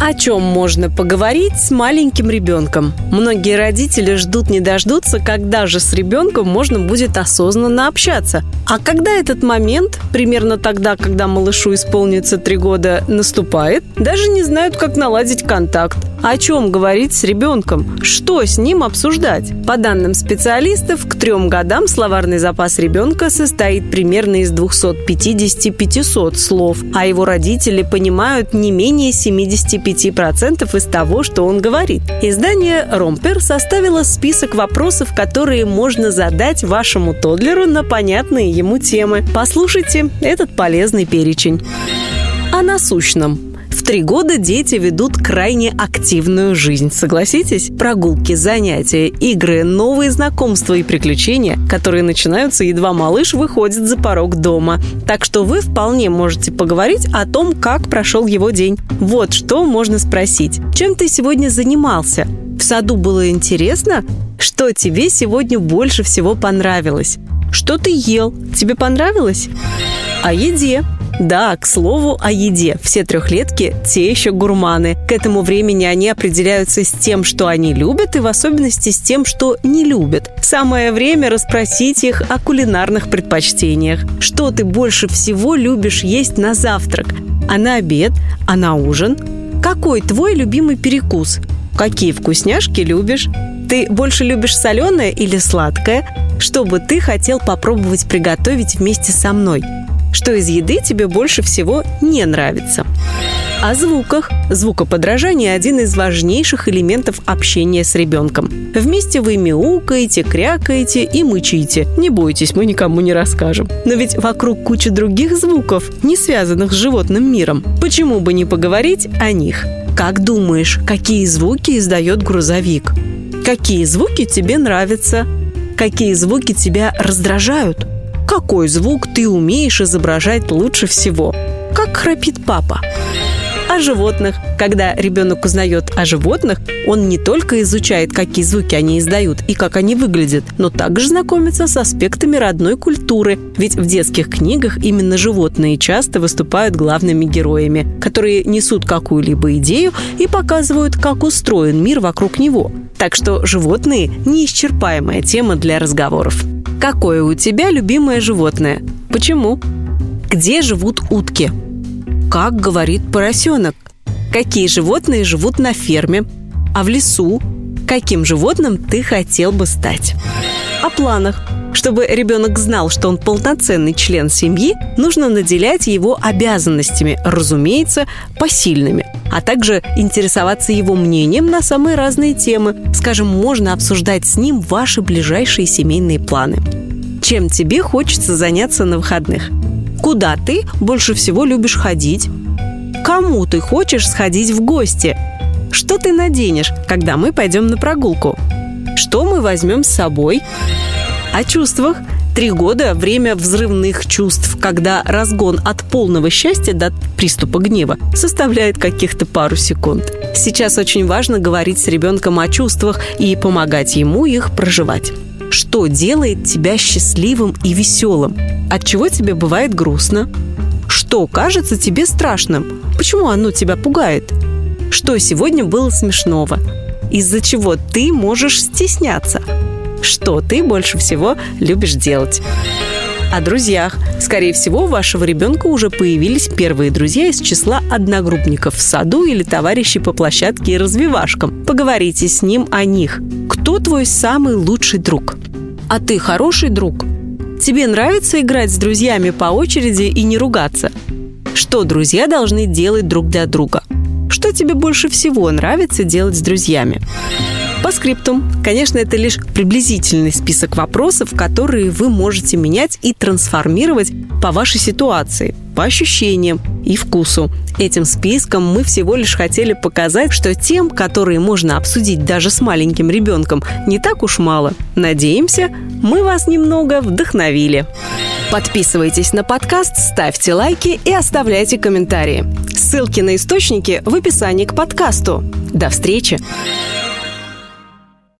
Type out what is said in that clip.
о чем можно поговорить с маленьким ребенком? Многие родители ждут не дождутся, когда же с ребенком можно будет осознанно общаться. А когда этот момент, примерно тогда, когда малышу исполнится три года, наступает, даже не знают, как наладить контакт. О чем говорить с ребенком? Что с ним обсуждать? По данным специалистов, к трем годам словарный запас ребенка состоит примерно из 250-500 слов, а его родители понимают не менее 75 95% из того, что он говорит. Издание «Ромпер» составило список вопросов, которые можно задать вашему тодлеру на понятные ему темы. Послушайте этот полезный перечень. О насущном – в три года дети ведут крайне активную жизнь, согласитесь? Прогулки, занятия, игры, новые знакомства и приключения, которые начинаются едва малыш выходит за порог дома. Так что вы вполне можете поговорить о том, как прошел его день. Вот что можно спросить. Чем ты сегодня занимался? В саду было интересно? Что тебе сегодня больше всего понравилось? Что ты ел? Тебе понравилось? О еде. Да, к слову о еде. Все трехлетки – те еще гурманы. К этому времени они определяются с тем, что они любят, и в особенности с тем, что не любят. Самое время расспросить их о кулинарных предпочтениях. Что ты больше всего любишь есть на завтрак? А на обед? А на ужин? Какой твой любимый перекус? Какие вкусняшки любишь? Ты больше любишь соленое или сладкое? Что бы ты хотел попробовать приготовить вместе со мной? Что из еды тебе больше всего не нравится? О звуках. Звукоподражание – один из важнейших элементов общения с ребенком. Вместе вы мяукаете, крякаете и мычите. Не бойтесь, мы никому не расскажем. Но ведь вокруг куча других звуков, не связанных с животным миром. Почему бы не поговорить о них? Как думаешь, какие звуки издает грузовик? Какие звуки тебе нравятся? Какие звуки тебя раздражают? Какой звук ты умеешь изображать лучше всего? Как храпит папа? О животных. Когда ребенок узнает о животных, он не только изучает, какие звуки они издают и как они выглядят, но также знакомится с аспектами родной культуры. Ведь в детских книгах именно животные часто выступают главными героями, которые несут какую-либо идею и показывают, как устроен мир вокруг него. Так что животные – неисчерпаемая тема для разговоров. Какое у тебя любимое животное? Почему? Где живут утки? Как говорит поросенок? Какие животные живут на ферме? А в лесу? Каким животным ты хотел бы стать? О планах. Чтобы ребенок знал, что он полноценный член семьи, нужно наделять его обязанностями, разумеется, посильными, а также интересоваться его мнением на самые разные темы. Скажем, можно обсуждать с ним ваши ближайшие семейные планы. Чем тебе хочется заняться на выходных? Куда ты больше всего любишь ходить? Кому ты хочешь сходить в гости? Что ты наденешь, когда мы пойдем на прогулку? Что мы возьмем с собой? О чувствах. Три года – время взрывных чувств, когда разгон от полного счастья до приступа гнева составляет каких-то пару секунд. Сейчас очень важно говорить с ребенком о чувствах и помогать ему их проживать. Что делает тебя счастливым и веселым? От чего тебе бывает грустно? Что кажется тебе страшным? Почему оно тебя пугает? Что сегодня было смешного? Из-за чего ты можешь стесняться? Что ты больше всего любишь делать? О друзьях. Скорее всего, у вашего ребенка уже появились первые друзья из числа одногруппников в саду или товарищей по площадке и развивашкам. Поговорите с ним о них. Кто твой самый лучший друг? А ты хороший друг? Тебе нравится играть с друзьями по очереди и не ругаться? Что друзья должны делать друг для друга? Что тебе больше всего нравится делать с друзьями? По скриптум. Конечно, это лишь приблизительный список вопросов, которые вы можете менять и трансформировать по вашей ситуации, по ощущениям и вкусу. Этим списком мы всего лишь хотели показать, что тем, которые можно обсудить даже с маленьким ребенком, не так уж мало. Надеемся, мы вас немного вдохновили. Подписывайтесь на подкаст, ставьте лайки и оставляйте комментарии. Ссылки на источники в описании к подкасту. До встречи!